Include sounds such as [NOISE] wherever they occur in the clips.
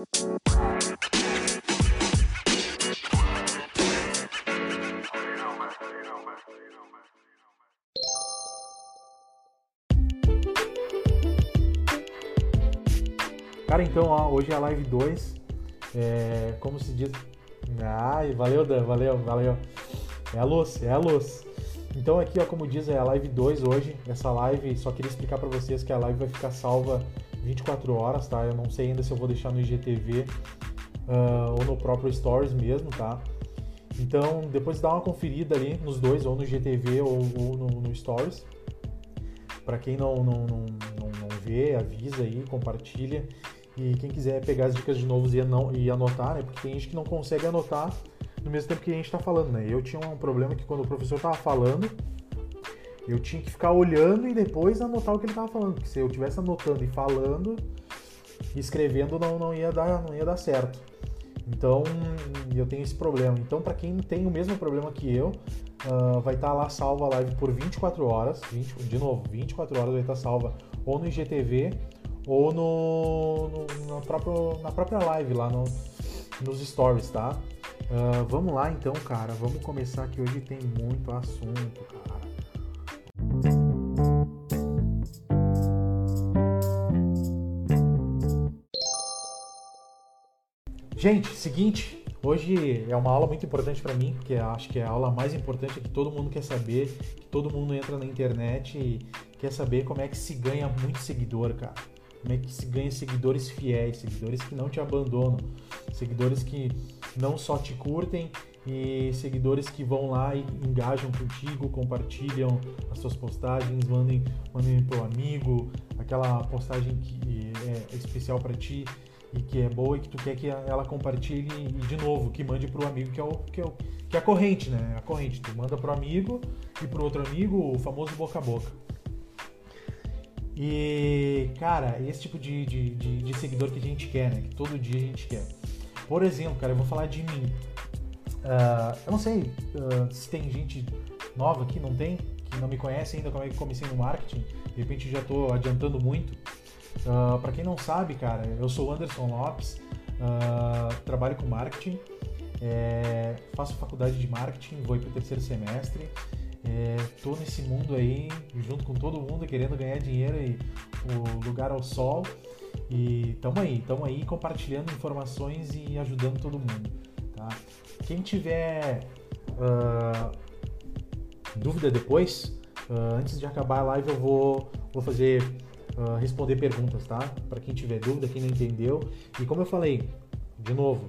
Cara, então, ó, hoje é a live 2. É, como se diz. Ai, valeu, Dan, valeu, valeu. É a luz, é a luz. Então aqui, ó, como diz, é a live 2 hoje. Essa live, só queria explicar para vocês que a live vai ficar salva 24 horas, tá? Eu não sei ainda se eu vou deixar no IGTV uh, ou no próprio Stories mesmo, tá? Então, depois dá uma conferida ali nos dois, ou no IGTV ou, ou no, no, Stories. Para quem não, não, não, não, vê, avisa aí, compartilha. E quem quiser pegar as dicas de novo e, não, e anotar, né? Porque tem gente que não consegue anotar no mesmo tempo que a gente está falando, né? Eu tinha um problema que quando o professor estava falando, eu tinha que ficar olhando e depois anotar o que ele estava falando. Porque se eu estivesse anotando e falando, escrevendo não, não, ia dar, não ia dar certo. Então, eu tenho esse problema. Então, para quem tem o mesmo problema que eu, uh, vai estar tá lá salva a live por 24 horas. 20, de novo, 24 horas vai estar tá salva ou no IGTV ou no, no, no próprio, na própria live lá no, nos stories, tá? Uh, vamos lá então, cara. Vamos começar que hoje tem muito assunto, cara. Gente, seguinte, hoje é uma aula muito importante para mim, porque acho que é a aula mais importante que todo mundo quer saber, que todo mundo entra na internet e quer saber como é que se ganha muito seguidor, cara. Como é que se ganha seguidores fiéis, seguidores que não te abandonam, seguidores que não só te curtem e seguidores que vão lá e engajam contigo, compartilham as suas postagens, mandem, mandem pro amigo, aquela postagem que é especial para ti e que é boa e que tu quer que ela compartilhe e de novo que mande pro amigo que é o que é, o, que é a corrente, né? A corrente, tu manda pro amigo e pro outro amigo, o famoso boca a boca. E, cara, esse tipo de, de, de, de, seguidor que a gente quer, né? Que todo dia a gente quer. Por exemplo, cara, eu vou falar de mim. Uh, eu não sei uh, se tem gente nova aqui, não tem? Que não me conhece ainda como é que comecei no marketing. De repente já estou adiantando muito. Uh, ah, para quem não sabe, cara, eu sou Anderson Lopes, trabalho com marketing, é, faço faculdade de marketing, vou para o terceiro semestre. É, tô nesse mundo aí, junto com todo mundo, querendo ganhar dinheiro e o lugar ao sol. E tamo aí, tamo aí compartilhando informações e ajudando todo mundo. Tá? Quem tiver uh, dúvida depois, uh, antes de acabar a live eu vou, vou fazer uh, responder perguntas, tá? Para quem tiver dúvida, quem não entendeu. E como eu falei, de novo,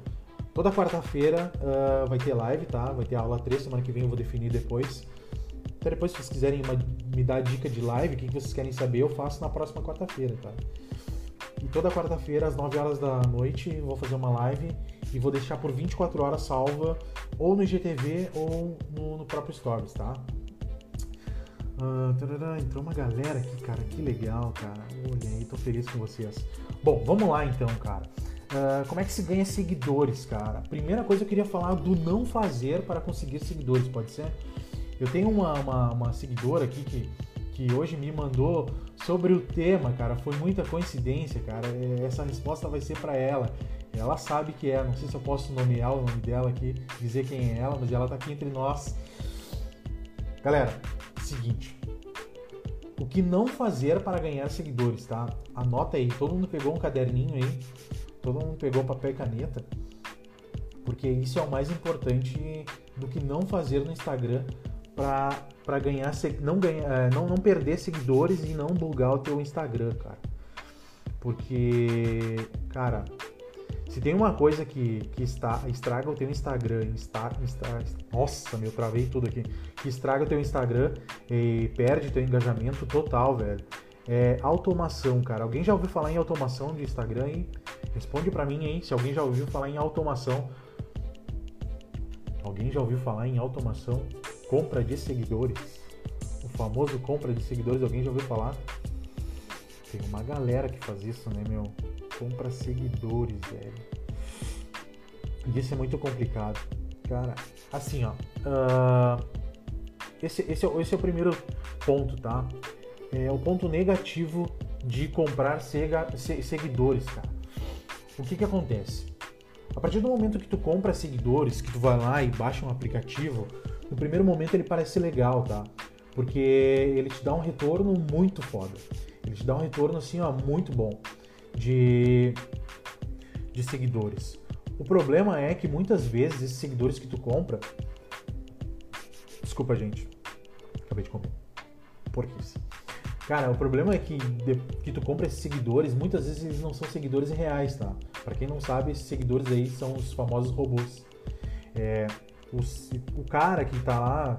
toda quarta-feira vai ter live, tá? Vai ter aula 3, semana que vem eu vou definir depois. Até depois, se vocês quiserem uma, me dar dica de live, o que vocês querem saber, eu faço na próxima quarta-feira, tá? E toda quarta-feira, às 9 horas da noite, vou fazer uma live e vou deixar por 24 horas salva ou no IGTV ou no, no próprio Stories, tá? Uh, tarará, entrou uma galera aqui, cara, que legal, cara. Olha aí, tô feliz com vocês. Bom, vamos lá então, cara. Uh, como é que se ganha seguidores, cara? Primeira coisa eu queria falar do não fazer para conseguir seguidores, pode ser? Eu tenho uma, uma, uma seguidora aqui que, que hoje me mandou sobre o tema, cara. Foi muita coincidência, cara. É, essa resposta vai ser para ela. Ela sabe que é, não sei se eu posso nomear o nome dela aqui, dizer quem é ela, mas ela tá aqui entre nós. Galera, seguinte. O que não fazer para ganhar seguidores, tá? Anota aí, todo mundo pegou um caderninho aí, todo mundo pegou papel e caneta, porque isso é o mais importante do que não fazer no Instagram para ganhar não ganhar é, não, não perder seguidores e não bugar o teu Instagram, cara. Porque, cara, se tem uma coisa que, que está, estraga o teu Instagram, está, está, nossa, meu, travei tudo aqui, que estraga o teu Instagram e perde teu engajamento total, velho. É automação, cara. Alguém já ouviu falar em automação de Instagram aí? Responde para mim aí se alguém já ouviu falar em automação. Alguém já ouviu falar em automação? compra de seguidores. O famoso compra de seguidores, alguém já ouviu falar? Tem uma galera que faz isso, né, meu? Compra seguidores, velho. E isso é muito complicado. Cara, assim, ó. Uh, esse, esse, é, esse é o primeiro ponto, tá? É o ponto negativo de comprar sega, seguidores, cara. o que que acontece? A partir do momento que tu compra seguidores, que tu vai lá e baixa um aplicativo, no primeiro momento ele parece legal, tá? Porque ele te dá um retorno muito foda. Ele te dá um retorno assim, ó, muito bom de, de seguidores. O problema é que muitas vezes esses seguidores que tu compra. Desculpa, gente. Acabei de comer. Porquês. Cara, o problema é que, de, que tu compra esses seguidores, muitas vezes eles não são seguidores reais, tá? Para quem não sabe, esses seguidores aí são os famosos robôs. É, o, cara que tá lá,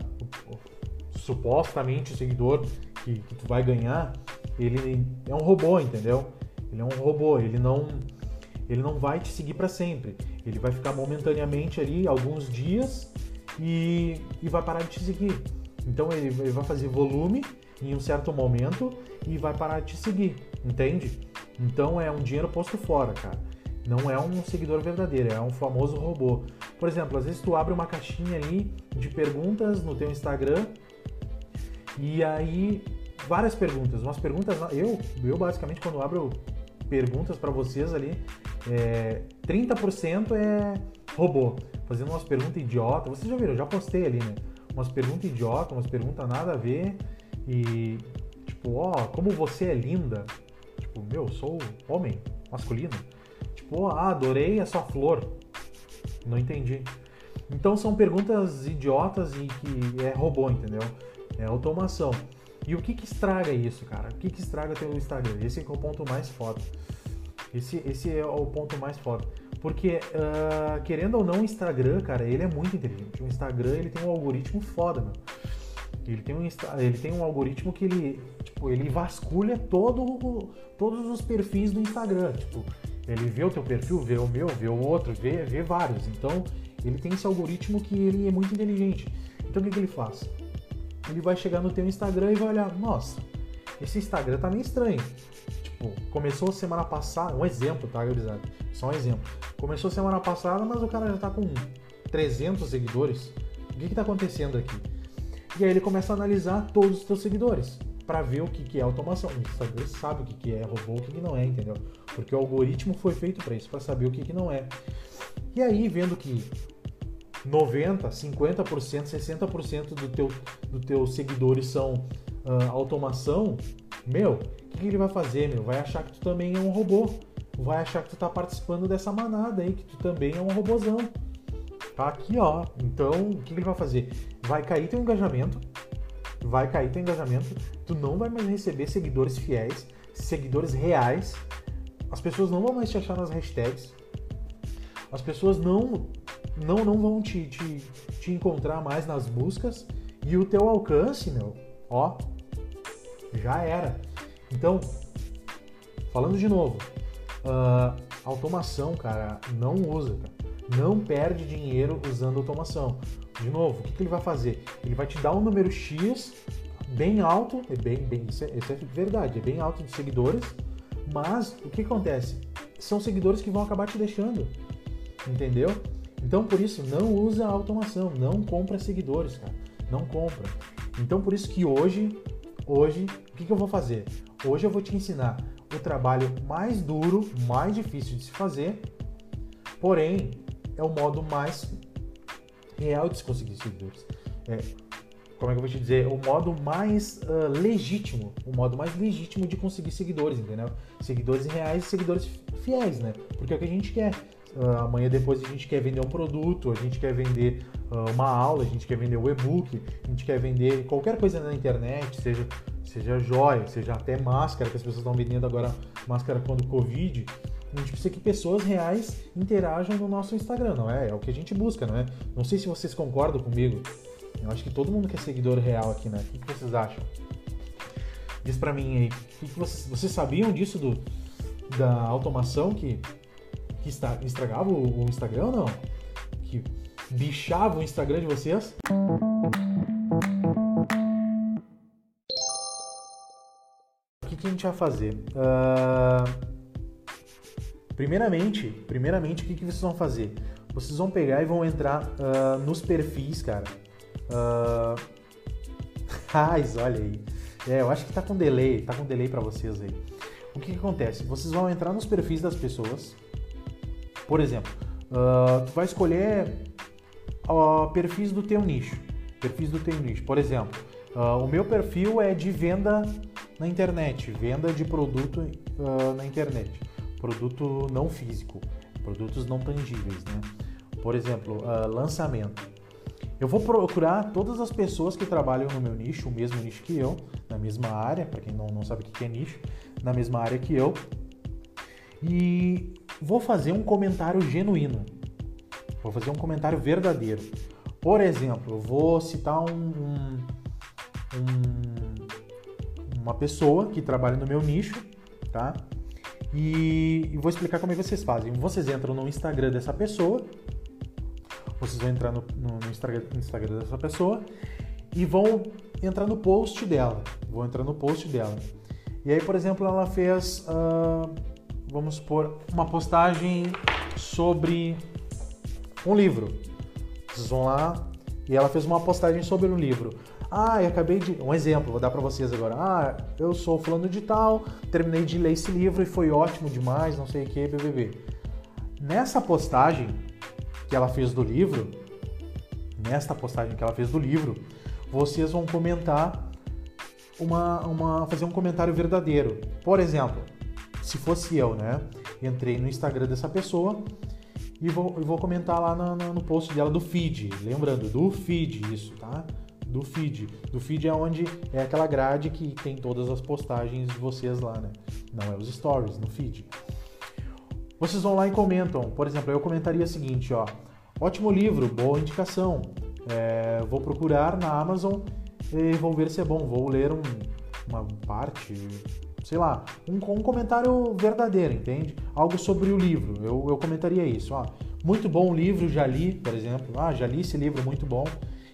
supostamente o seguidor que, que tu vai ganhar, ele é um robô, entendeu? Ele é um robô, ele não ele não vai te seguir para sempre. Ele vai ficar momentaneamente ali alguns dias e, e vai parar de te seguir. Então ele, ele vai fazer volume em um certo momento e vai parar de te seguir, entende? Então é um dinheiro posto fora, cara. Não é um seguidor verdadeiro, é um famoso robô. Por exemplo, às vezes tu abre uma caixinha ali de perguntas no teu Instagram e aí várias perguntas, umas perguntas, eu, eu basicamente quando abro perguntas para vocês ali, é, 30% é robô, fazendo umas perguntas idiota. Vocês já viram, eu já postei ali, né? Umas perguntas idiota, umas perguntas nada a ver e tipo, ó, como você é linda. Tipo, meu, sou homem, masculino. Tipo, ah, adorei a sua flor. Não entendi. Então são perguntas idiotas e que é robô, entendeu? É automação. E o que que estraga isso, cara? O que que estraga teu Instagram? Esse é o ponto mais foda. Esse, esse é o ponto mais foda. Porque, uh, querendo ou não, o Instagram, cara, ele é muito inteligente. O Instagram, ele tem um algoritmo foda, meu. Ele tem um, ele tem um algoritmo que ele, tipo, ele vasculha todo, todos os perfis do Instagram. Tipo, ele vê o teu perfil, vê o meu, vê o outro, vê, vê vários. Então, ele tem esse algoritmo que ele é muito inteligente. Então, o que, que ele faz? Ele vai chegar no teu Instagram e vai olhar, nossa, esse Instagram tá meio estranho. Tipo, começou semana passada, um exemplo, tá, gurizada? Só um exemplo. Começou semana passada, mas o cara já tá com 300 seguidores. O que que tá acontecendo aqui? E aí ele começa a analisar todos os teus seguidores para ver o que, que é automação. O Instagram sabe o que, que é robô, o que, que não é, entendeu? Porque o algoritmo foi feito para isso, para saber o que, que não é. E aí, vendo que 90, 50%, 60% do teu, do teus seguidores são uh, automação, meu, o que, que ele vai fazer, meu? Vai achar que tu também é um robô. Vai achar que tu tá participando dessa manada aí, que tu também é um robozão. Tá aqui, ó. Então, o que, que ele vai fazer? Vai cair teu engajamento, vai cair teu engajamento, tu não vai mais receber seguidores fiéis, seguidores reais, as pessoas não vão mais te achar nas hashtags, as pessoas não não, não vão te, te, te encontrar mais nas buscas e o teu alcance, meu, ó, já era. Então, falando de novo, uh, automação, cara, não usa, cara. Não perde dinheiro usando automação. De novo, o que, que ele vai fazer? Ele vai te dar um número X bem alto, é bem, bem isso, é, isso é verdade, é bem alto de seguidores, mas o que acontece? São seguidores que vão acabar te deixando, entendeu? Então, por isso, não usa automação, não compra seguidores, cara. Não compra. Então, por isso que hoje, hoje, o que, que eu vou fazer? Hoje eu vou te ensinar o trabalho mais duro, mais difícil de se fazer, porém, é o modo mais real de se conseguir seguidores. É, como é que eu vou te dizer? O modo mais uh, legítimo, o modo mais legítimo de conseguir seguidores, entendeu? Seguidores reais e seguidores fiéis, né? Porque é o que a gente quer. Uh, amanhã depois a gente quer vender um produto, a gente quer vender uh, uma aula, a gente quer vender o um e-book, a gente quer vender qualquer coisa na internet, seja, seja joia, seja até máscara, que as pessoas estão vendendo agora máscara quando Covid. A gente precisa que pessoas reais interajam no nosso Instagram, não é? É o que a gente busca, não é? Não sei se vocês concordam comigo. Eu acho que todo mundo quer seguidor real aqui, né? O que vocês acham? Diz pra mim aí, vocês, vocês sabiam disso do, da automação que que estragava o Instagram ou não? Que bichava o Instagram de vocês? O que, que a gente vai fazer? Uh... Primeiramente, primeiramente, o que, que vocês vão fazer? Vocês vão pegar e vão entrar uh, nos perfis, cara. [LAUGHS] Uh... olha aí. É, eu acho que tá com delay, tá com delay para vocês aí. O que, que acontece? Vocês vão entrar nos perfis das pessoas, Por exemplo, uh, tu vai escolher uh, perfis do teu nicho. Perfis do teu nicho. Por exemplo, uh, o meu perfil é de venda na internet, venda de produto na internet, produto não físico, produtos não tangíveis, né? Por exemplo, lançamento. Eu vou procurar todas as pessoas que trabalham no meu nicho, o mesmo nicho que eu, na mesma área, para quem não, não sabe o que é nicho, na mesma área que eu, e vou fazer um comentário genuíno. Vou fazer um comentário verdadeiro. Por exemplo, eu vou citar um, um, um, uma pessoa que trabalha no meu nicho, tá? E, e, vou explicar como é que vocês fazem. Vocês entram no Instagram dessa pessoa, vocês vão entrar no, no, no Instagram, Instagram dessa pessoa e vão entrar no post dela. Vou entrar no post dela. E aí, por exemplo, ela fez uh, vamos supor, uma postagem sobre um livro. Vocês vão lá e ela fez uma postagem sobre um livro. Ah, eu acabei de. Um exemplo, vou dar para vocês agora. Ah, eu sou fulano de tal, terminei de ler esse livro e foi ótimo demais, não sei o que, BBB. Nessa postagem que ela fez do livro, nesta postagem que ela fez do livro, vocês vão comentar uma, uma fazer um comentário verdadeiro. Por exemplo, se fosse eu, né? Entrei no Instagram dessa pessoa e vou, vou comentar lá no, no, no, post dela do feed. Lembrando, do feed, isso, tá? Do feed. Do feed é onde é aquela grade que tem todas as postagens de vocês lá, né? Não é os stories, no feed. Vocês vão lá e comentam. Por exemplo, eu comentaria o seguinte, ó. Ótimo livro, boa indicação. É, vou procurar na Amazon e vou ver se é bom. Vou ler um, uma parte, sei lá, um, um comentário verdadeiro, entende? Algo sobre o livro. Eu, eu comentaria isso. Ó, muito bom o livro, já li, por exemplo. Ah, já li esse livro, muito bom.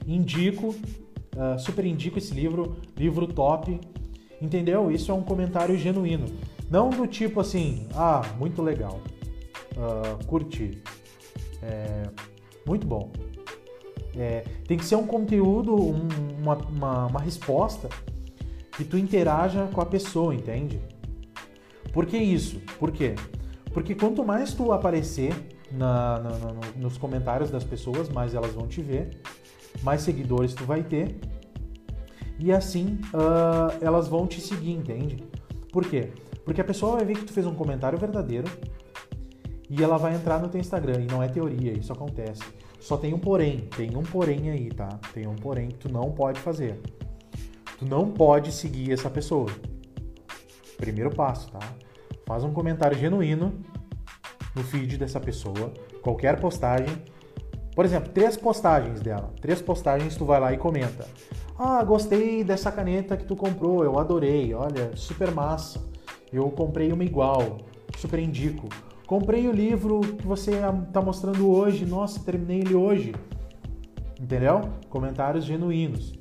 Indico, uh, super indico esse livro, livro top. Entendeu? Isso é um comentário genuíno. Não do tipo assim, ah, muito legal, uh, curti, é, muito bom. É, tem que ser um conteúdo, um, uma, uma, uma resposta que tu interaja com a pessoa, entende? Por que isso? Por quê? Porque quanto mais tu aparecer na, na, na, nos comentários das pessoas, mais elas vão te ver, mais seguidores tu vai ter, e assim uh, elas vão te seguir, entende? Por quê? Porque a pessoa vai ver que tu fez um comentário verdadeiro e ela vai entrar no teu Instagram, e não é teoria, isso acontece. Só tem um porém, tem um porém aí, tá? Tem um porém que tu não pode fazer. Tu não pode seguir essa pessoa. Primeiro passo, tá? Faz um comentário genuíno no feed dessa pessoa, qualquer postagem. Por exemplo, três postagens dela. Três postagens tu vai lá e comenta. Ah, gostei dessa caneta que tu comprou, eu adorei. Olha, super massa. Eu comprei uma igual, super indico. Comprei o livro que você está mostrando hoje, nossa, terminei ele hoje. Entendeu? Comentários genuínos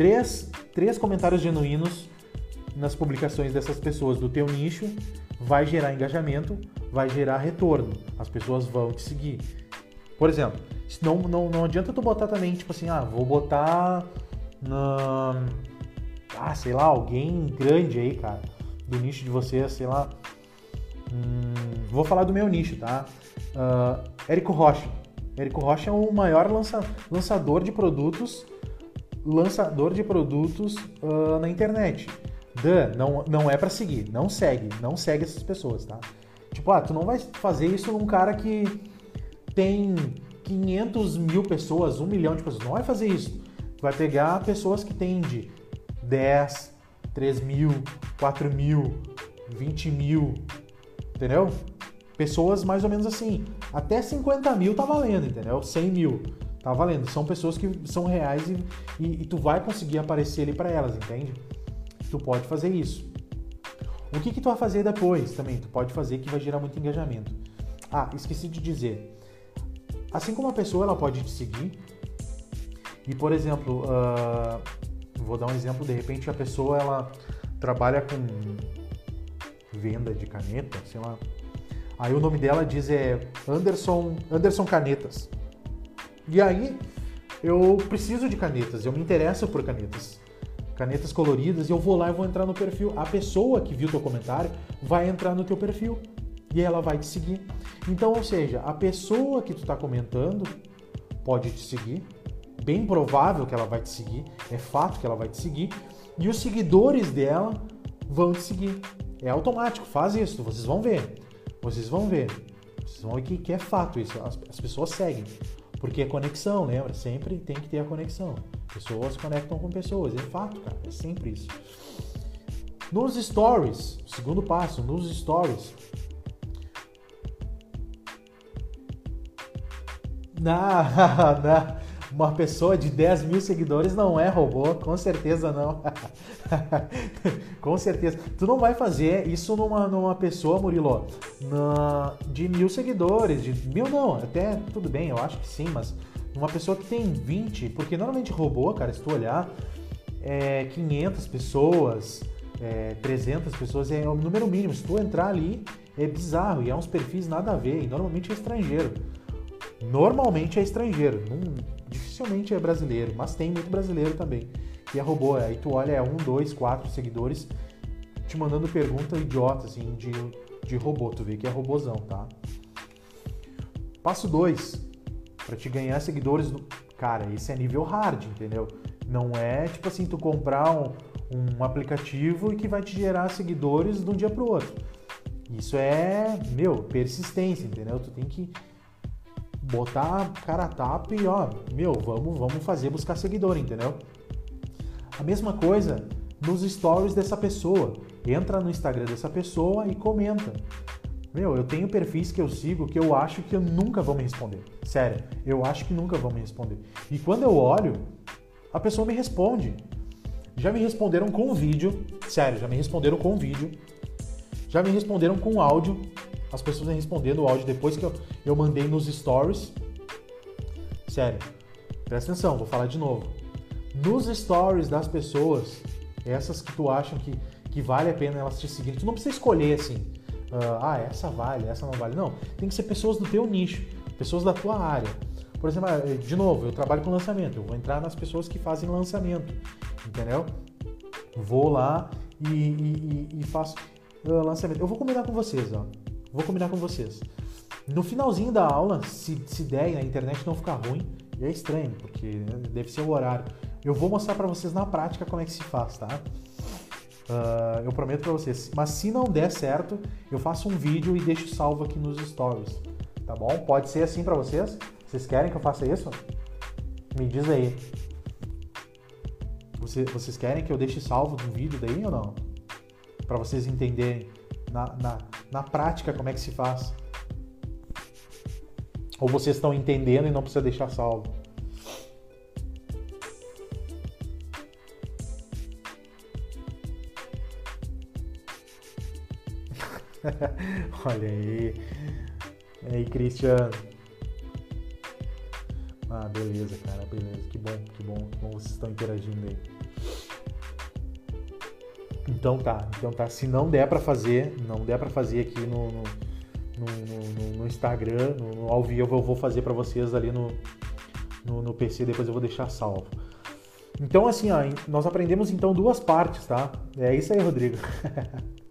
três, três comentários genuínos nas publicações dessas pessoas do teu nicho vai gerar engajamento, vai gerar retorno. As pessoas vão te seguir. Por exemplo, não, não, não adianta tu botar também, tipo assim, ah, vou botar na. Ah, sei lá, alguém grande aí, cara, do nicho de vocês, sei lá. Hum, vou falar do meu nicho, tá? Uh, Érico Rocha. Érico Rocha é o maior lança, lançador de produtos lançador de produtos uh, na internet. Dan, não, não é para seguir, não segue, não segue essas pessoas, tá? Tipo, ah, tu não vai fazer isso num cara que tem 500 mil pessoas, 1 milhão de pessoas, não vai fazer isso. Tu vai pegar pessoas que têm de 10, 3 mil, 4 mil, 20 mil, entendeu? Pessoas mais ou menos assim. Até 50 mil tá valendo, entendeu? 100 mil. Tá valendo. São pessoas que são reais e, e, e tu vai conseguir aparecer ali para elas, entende? Tu pode fazer isso. O que, que tu vai fazer depois também? Tu pode fazer que vai gerar muito engajamento. Ah, esqueci de dizer. Assim como a pessoa ela pode te seguir, e por exemplo, uh, vou dar um exemplo, de repente a pessoa ela trabalha com venda de caneta, sei lá. Aí o nome dela diz é Anderson, Anderson Canetas. E aí eu preciso de canetas, eu me interesso por canetas. Canetas coloridas, e eu vou lá e vou entrar no perfil. A pessoa que viu teu comentário vai entrar no teu perfil. e ela vai te seguir. Então, ou seja, a pessoa que tu está comentando pode te seguir, bem provável que ela vai te seguir, é fato que ela vai te seguir, e os seguidores dela vão te seguir. É automático, faz isso, vocês vão ver. Vocês vão ver. Vocês vão ver que, que é fato isso. As, as pessoas seguem. Porque é conexão, lembra? Sempre tem que ter a conexão. Pessoas conectam com pessoas. É fato, cara. É sempre isso. Nos stories, segundo passo, nos stories. Na, [LAUGHS] na, uma pessoa de 10 mil seguidores não é robô, com certeza não. [LAUGHS] com certeza. Tu não vai fazer isso numa, numa pessoa, Murilo, na, de mil seguidores, de mil não, até tudo bem, eu acho que sim, mas uma pessoa que tem 20, porque normalmente robô, cara, se tu olhar, é 500 pessoas, é 300 pessoas, é o número mínimo. Se tu entrar ali, é bizarro e é uns perfis nada a ver, e normalmente é estrangeiro. Normalmente é estrangeiro, não, dificilmente é brasileiro, mas tem muito brasileiro também. E é robô, aí tu olha, é um, dois, quatro seguidores te mandando pergunta idiota, assim, de, de robô, tu vê que é robozão, tá? Passo 2, para te ganhar seguidores, do... cara, esse é nível hard, entendeu? Não é tipo assim, tu comprar um, um aplicativo e que vai te gerar seguidores de um dia pro outro. Isso é, meu, persistência, entendeu? Tu tem que botar cara a tapa e ó, meu, vamos, vamos fazer buscar seguidor, entendeu? A mesma coisa nos stories dessa pessoa. Entra no Instagram dessa pessoa e comenta. Meu, eu tenho perfis que eu sigo que eu acho que eu nunca vão me responder. Sério, eu acho que nunca vão me responder. E quando eu olho, a pessoa me responde. Já me responderam com vídeo, sério, já me responderam com vídeo. Já me responderam com áudio as pessoas vêm respondendo o áudio depois que eu, eu mandei nos stories. Sério, presta atenção, vou falar de novo. Nos stories das pessoas, essas que tu acham que, que vale a pena elas te seguirem, tu não precisa escolher assim, uh, ah, essa vale, essa não vale. Não, tem que ser pessoas do teu nicho, pessoas da tua área. Por exemplo, ah, de novo, eu trabalho com lançamento, eu vou entrar nas pessoas que fazem lançamento, entendeu? Vou lá e, e, e faço uh, lançamento. Eu vou combinar com vocês, ó. Vou combinar com vocês. No finalzinho da aula, se, se der e a internet não ficar ruim, é estranho, porque né, deve ser o horário, eu vou mostrar para vocês na prática como é que se faz, tá? Uh, eu prometo para vocês. Mas se não der certo, eu faço um vídeo e deixo salvo aqui nos stories, tá bom? Pode ser assim para vocês? Vocês querem que eu faça isso? Me diz aí. Você, vocês querem que eu deixe salvo no vídeo daí ou não? Para vocês entenderem na, na, na prática como é que se faz. Ou vocês estão entendendo e não precisa deixar salvo. [LAUGHS] Olha aí. E aí, Cristiano. Ah, beleza, cara, beleza. Que bom, que bom, que bom vocês estão interagindo aí. Então tá, então tá. Se não der para fazer, não der para fazer aqui no, no, no, no Instagram, no, ao vivo, eu vou fazer para vocês ali no, no, PC, depois eu vou deixar salvo. Então assim, ó, nós aprendemos então duas partes, tá? É isso aí, Rodrigo. [LAUGHS]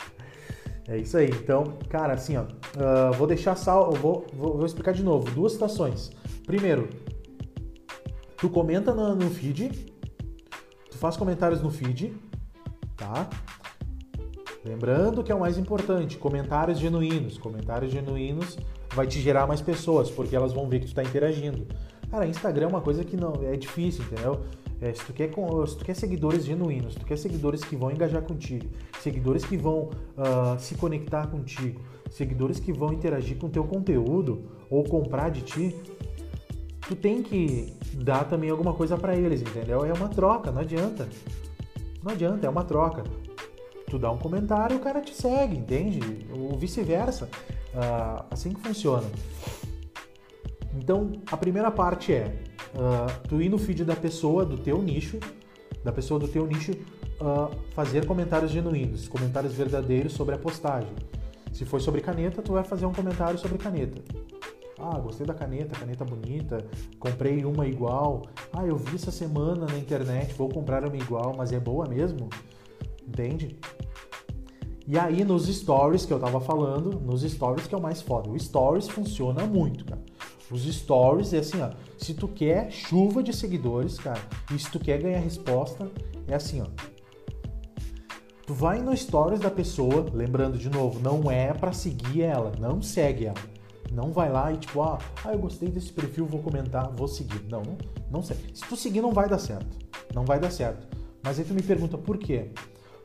é isso aí. Então, cara, assim, ó, uh, vou deixar salvo, vou, vou, vou, explicar de novo. Duas situações. Primeiro, tu comenta no, no feed, tu faz comentários no feed, tá? Lembrando que é o mais importante, comentários genuínos. Comentários genuínos vai te gerar mais pessoas, porque elas vão ver que tu está interagindo. Cara, Instagram é uma coisa que não é difícil, entendeu? É, se, tu quer, se tu quer seguidores genuínos, se tu quer seguidores que vão engajar contigo, seguidores que vão uh, se conectar contigo, seguidores que vão interagir com o teu conteúdo ou comprar de ti, tu tem que dar também alguma coisa para eles, entendeu? É uma troca, não adianta. Não adianta, é uma troca. Tu dá um comentário o cara te segue, entende? Ou vice-versa. Uh, assim que funciona. Então, a primeira parte é uh, tu ir no feed da pessoa do teu nicho, da pessoa do teu nicho, uh, fazer comentários genuínos, comentários verdadeiros sobre a postagem. Se foi sobre caneta, tu vai fazer um comentário sobre caneta. Ah, gostei da caneta, caneta bonita, comprei uma igual. Ah, eu vi essa semana na internet, vou comprar uma igual, mas é boa mesmo? Entende? E aí nos stories que eu tava falando, nos stories que é o mais foda. O stories funciona muito, cara. Os stories é assim, ó. Se tu quer chuva de seguidores, cara, e se tu quer ganhar resposta, é assim, ó. Tu vai no stories da pessoa, lembrando de novo, não é para seguir ela, não segue ela. Não vai lá e tipo, ah, ah, eu gostei desse perfil, vou comentar, vou seguir. Não, não, não segue. Se tu seguir, não vai dar certo. Não vai dar certo. Mas aí tu me pergunta por quê?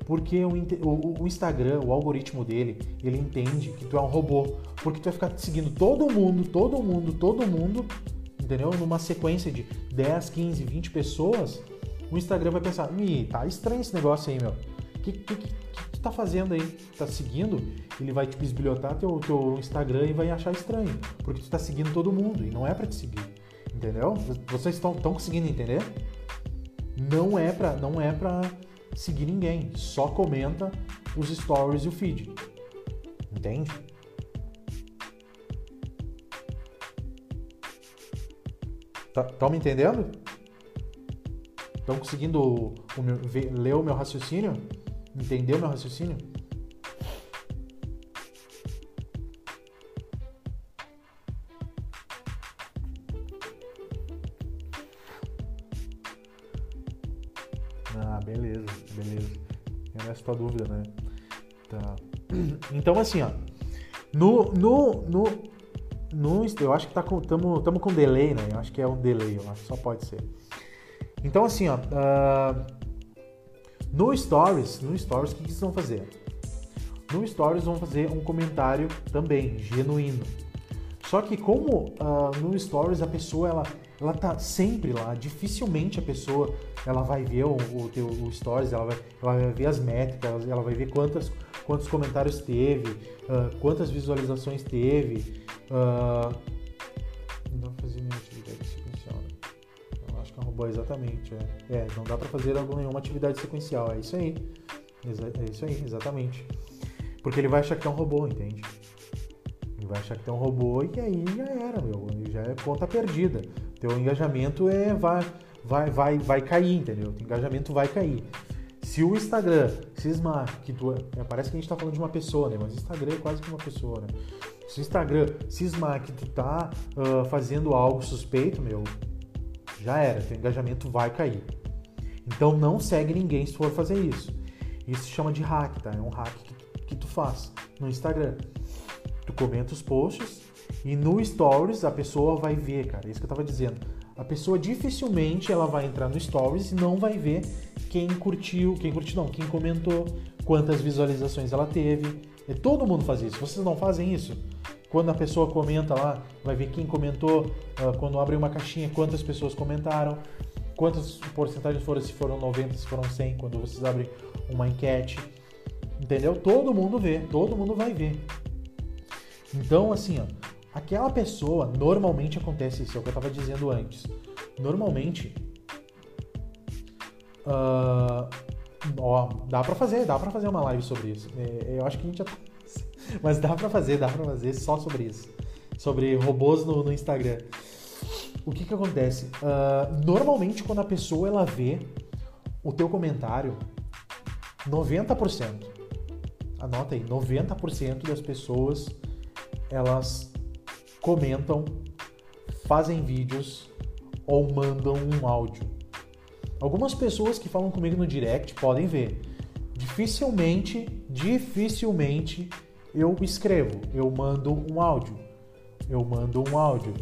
Porque o, o, o, Instagram, o algoritmo dele, ele entende que tu é um robô. Porque tu vai ficar seguindo todo mundo, todo mundo, todo mundo, entendeu? Numa sequência de 10, 15, 20 pessoas, o Instagram vai pensar, ih, tá estranho esse negócio aí, meu. O que, que, que, tu tá fazendo aí? Tá seguindo? Ele vai te bisbilhotar teu, teu Instagram e vai achar estranho. Porque tu tá seguindo todo mundo e não é para te seguir. Entendeu? Vocês estão conseguindo entender? Não é pra, não é pra seguir ninguém, só comenta os stories e o feed. Entende? Estão tá, me entendendo? Estão conseguindo o, o meu, ver, ler o meu raciocínio? Entender o meu raciocínio? Tua dúvida, né? Tá. [CLEARS THROAT] Então, assim, ó. No, no, no, no, eu acho que tá com, tamo, tamo com delay, né? Eu acho que é um delay, eu acho, só pode ser. Então, assim, ó. Uh, no Stories, no Stories, o que, que vocês vão fazer? No Stories vão fazer um comentário também, genuíno. Só que como uh, no Stories a pessoa, ela, ela tá sempre lá, dificilmente a pessoa ela vai ver o, o teu o stories, ela vai, ela vai ver as métricas, ela vai ver quantas, quantos comentários teve, uh, quantas visualizações teve. Uh, não fazer nenhuma atividade sequencial. Né? Eu acho que é robô exatamente. É, é não dá para fazer nenhuma atividade sequencial. É isso aí. É isso aí, exatamente. Porque ele vai achar que é um robô, entende? Ele vai achar que é um robô e aí já era, meu. Já é conta perdida. Teu engajamento é vai vai, vai, vai cair, entendeu? O engajamento vai cair. Se o Instagram cismar que tu. É, parece que a gente tá falando de uma pessoa, né? Mas Instagram é quase que uma pessoa, né? Se o Instagram cismar que tu tá uh, fazendo algo suspeito, meu, já era, teu engajamento vai cair. Então não segue ninguém se for fazer isso. Isso se chama de hack, tá? É um hack que, que tu faz no Instagram. Tu comenta os posts e no Stories a pessoa vai ver, cara. É isso que eu tava dizendo a pessoa dificilmente ela vai entrar no Stories e não vai ver quem curtiu, quem curtiu não, quem comentou, quantas visualizações ela teve. Todo mundo faz isso. Vocês não fazem isso? Quando a pessoa comenta lá, vai ver quem comentou, uh, quando abre uma caixinha, quantas pessoas comentaram, quantas porcentagens foram, se foram 90, se foram 100, quando vocês abrem uma enquete. Entendeu? Todo mundo vê, todo mundo vai ver. Então, assim, ó, Aquela pessoa, normalmente acontece isso, é o que eu estava dizendo antes. Normalmente, uh, ó, dá para fazer, dá para fazer uma live sobre isso. É, eu acho que a gente já tá... [LAUGHS] Mas dá para fazer, dá para fazer só sobre isso. Sobre robôs no, no Instagram. O que que acontece? Uh, normalmente, quando a pessoa ela vê o teu comentário, 90%, anota aí, 90% das pessoas elas comentam, fazem vídeos ou mandam um áudio. Algumas pessoas que falam comigo no direct podem ver. Dificilmente, dificilmente eu escrevo, eu mando um áudio. Eu mando um áudio.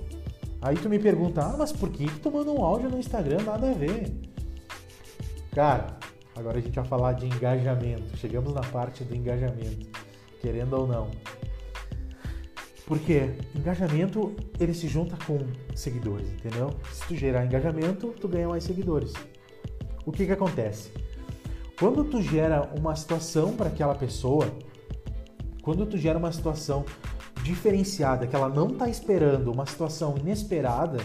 Aí tu me pergunta, ah, mas por que, tu manda um áudio no Instagram? Nada a ver. Cara, agora a gente vai falar de engajamento. Chegamos na parte do engajamento, querendo ou não. Porque engajamento ele se junta com seguidores, entendeu? Se tu gerar engajamento, tu ganha mais seguidores. O que que acontece? Quando tu gera uma situação para aquela pessoa, quando tu gera uma situação diferenciada que ela não está esperando, uma situação inesperada,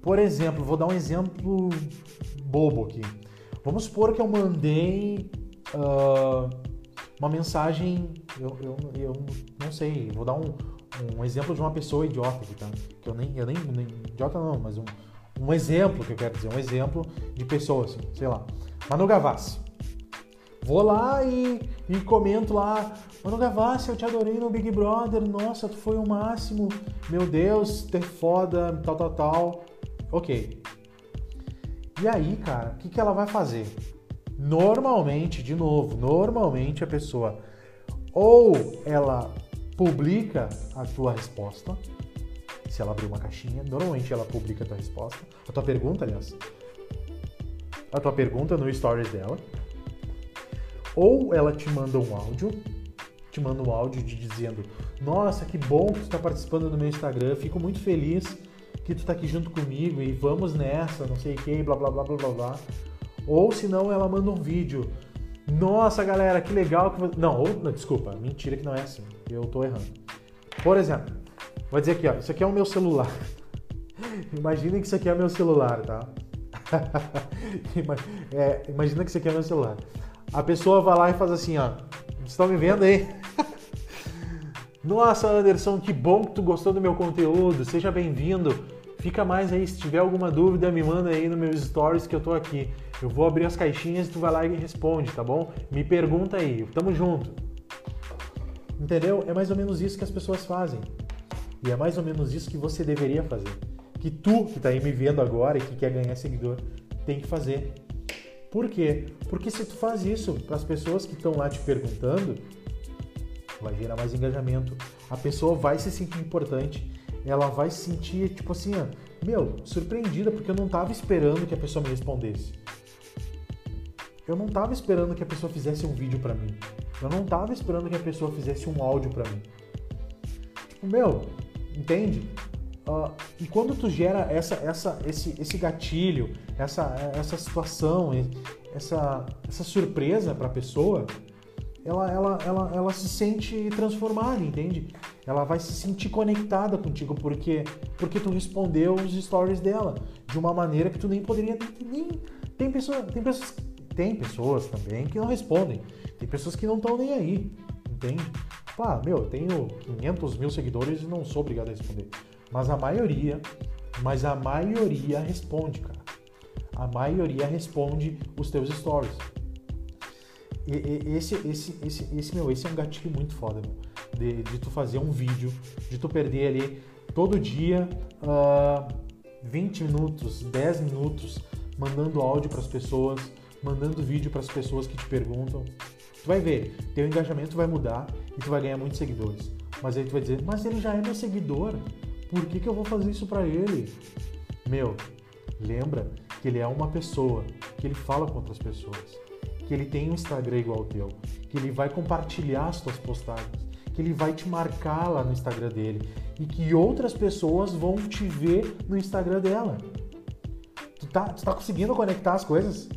por exemplo, vou dar um exemplo bobo aqui. Vamos supor que eu mandei uh, uma mensagem, eu, eu, eu não sei, vou dar um, um exemplo de uma pessoa idiota aqui, tá? Que eu nem, eu nem, nem idiota não, mas um, um exemplo que eu quero dizer, um exemplo de pessoa, assim, sei lá. Manu Gavassi. Vou lá e, e comento lá, Mano Gavassi, eu te adorei no Big Brother, nossa, tu foi o máximo, meu Deus, ter foda, tal, tal, tal. Ok. E aí, cara, o que, que ela vai fazer? Normalmente, de novo, normalmente a pessoa ou ela publica a tua resposta, se ela abrir uma caixinha, normalmente ela publica a tua resposta, a tua pergunta, aliás, a tua pergunta no stories dela, ou ela te manda um áudio, te manda um áudio de dizendo: Nossa, que bom que tu está participando do meu Instagram, fico muito feliz que tu está aqui junto comigo e vamos nessa, não sei o que, blá blá blá blá blá blá. Ou se não, ela manda um vídeo. Nossa, galera, que legal que você... Não, ou, não, desculpa, mentira que não é assim. Eu tô errando. Por exemplo, vou dizer aqui, ó, isso aqui é o meu celular. [LAUGHS] Imaginem que isso aqui é o meu celular, tá? [LAUGHS] é, imagina que isso aqui é meu celular. A pessoa vai lá e faz assim, ó. Vocês estão me vendo aí? [LAUGHS] Nossa, Anderson, que bom que tu gostou do meu conteúdo. Seja bem-vindo. Fica mais aí, se tiver alguma dúvida, me manda aí nos meus stories que eu tô aqui. Eu vou abrir as caixinhas e tu vai lá e responde, tá bom? Me pergunta aí. Tamo junto. Entendeu? É mais ou menos isso que as pessoas fazem. E é mais ou menos isso que você deveria fazer. Que tu, que tá aí me vendo agora e que quer ganhar seguidor, tem que fazer. Por quê? Porque se tu faz isso para as pessoas que estão lá te perguntando, vai gerar mais engajamento. A pessoa vai se sentir importante, ela vai se sentir tipo assim, meu, surpreendida porque eu não estava esperando que a pessoa me respondesse. Eu não estava esperando que a pessoa fizesse um vídeo para mim. Eu não estava esperando que a pessoa fizesse um áudio para mim. Tipo, meu, entende? Uh, e quando tu gera essa, essa, esse, esse gatilho, essa, essa situação, essa, essa surpresa para a pessoa, ela, ela, ela, ela se sente transformada, entende? Ela vai se sentir conectada contigo porque porque tu respondeu os stories dela de uma maneira que tu nem poderia nem tem pessoas tem pessoas tem pessoas também que não respondem, tem pessoas que não estão nem aí, entende? Pá, meu, eu tenho 500 mil seguidores e não sou obrigado a responder. Mas a maioria, mas a maioria responde, cara. A maioria responde os teus stories. E, e, esse, esse, esse, esse, meu, esse é um gatilho muito foda, meu. De, de tu fazer um vídeo, de tu perder ali todo dia uh, ah, 20 minutos, 10 minutos, mandando áudio para as pessoas, mandando vídeo para as pessoas que te perguntam. Tu vai ver, teu engajamento vai mudar e tu vai ganhar muitos seguidores. Mas aí tu vai dizer, mas ele já é meu seguidor. Por que, que eu vou fazer isso para ele? Meu, lembra que ele é uma pessoa, que ele fala com outras pessoas, que ele tem um Instagram igual ao teu, que ele vai compartilhar as tuas postagens, que ele vai te marcar lá no Instagram dele e que outras pessoas vão te ver no Instagram dela. Tu tá, tu tá conseguindo conectar as coisas?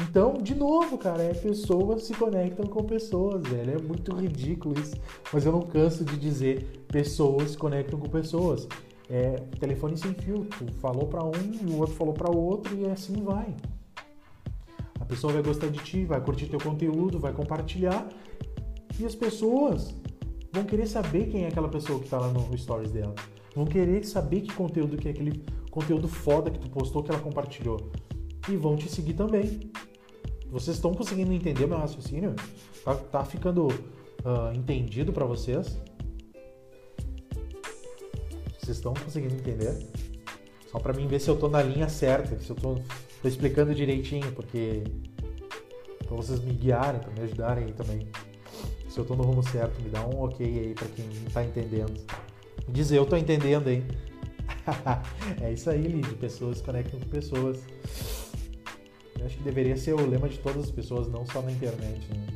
Então, de novo, cara, é pessoas se conectam com pessoas, velho. É muito ridículo isso. Mas eu não canso de dizer, pessoas se conectam com pessoas. É telefone sem fio. Tu falou para um e o outro falou para o outro e assim vai. A pessoa vai gostar de ti, vai curtir teu conteúdo, vai compartilhar. E as pessoas vão querer saber quem é aquela pessoa que tá lá no stories dela. Vão querer saber que conteúdo que é aquele conteúdo foda que tu postou, que ela compartilhou e vão te seguir também. Vocês estão conseguindo entender meu raciocínio? Tá, tá ficando uh, entendido para vocês? Vocês estão conseguindo entender? Só para mim ver se eu tô na linha certa, se eu tô, tô explicando direitinho, porque para vocês me guiarem, para me ajudarem aí também. Se eu tô no rumo certo, me dá um ok aí para quem tá entendendo. Diz eu tô entendendo, hein? [LAUGHS] é isso aí, Lid. Pessoas conectam com pessoas. Eu acho que deveria ser o lema de todas as pessoas, não só na internet. Né?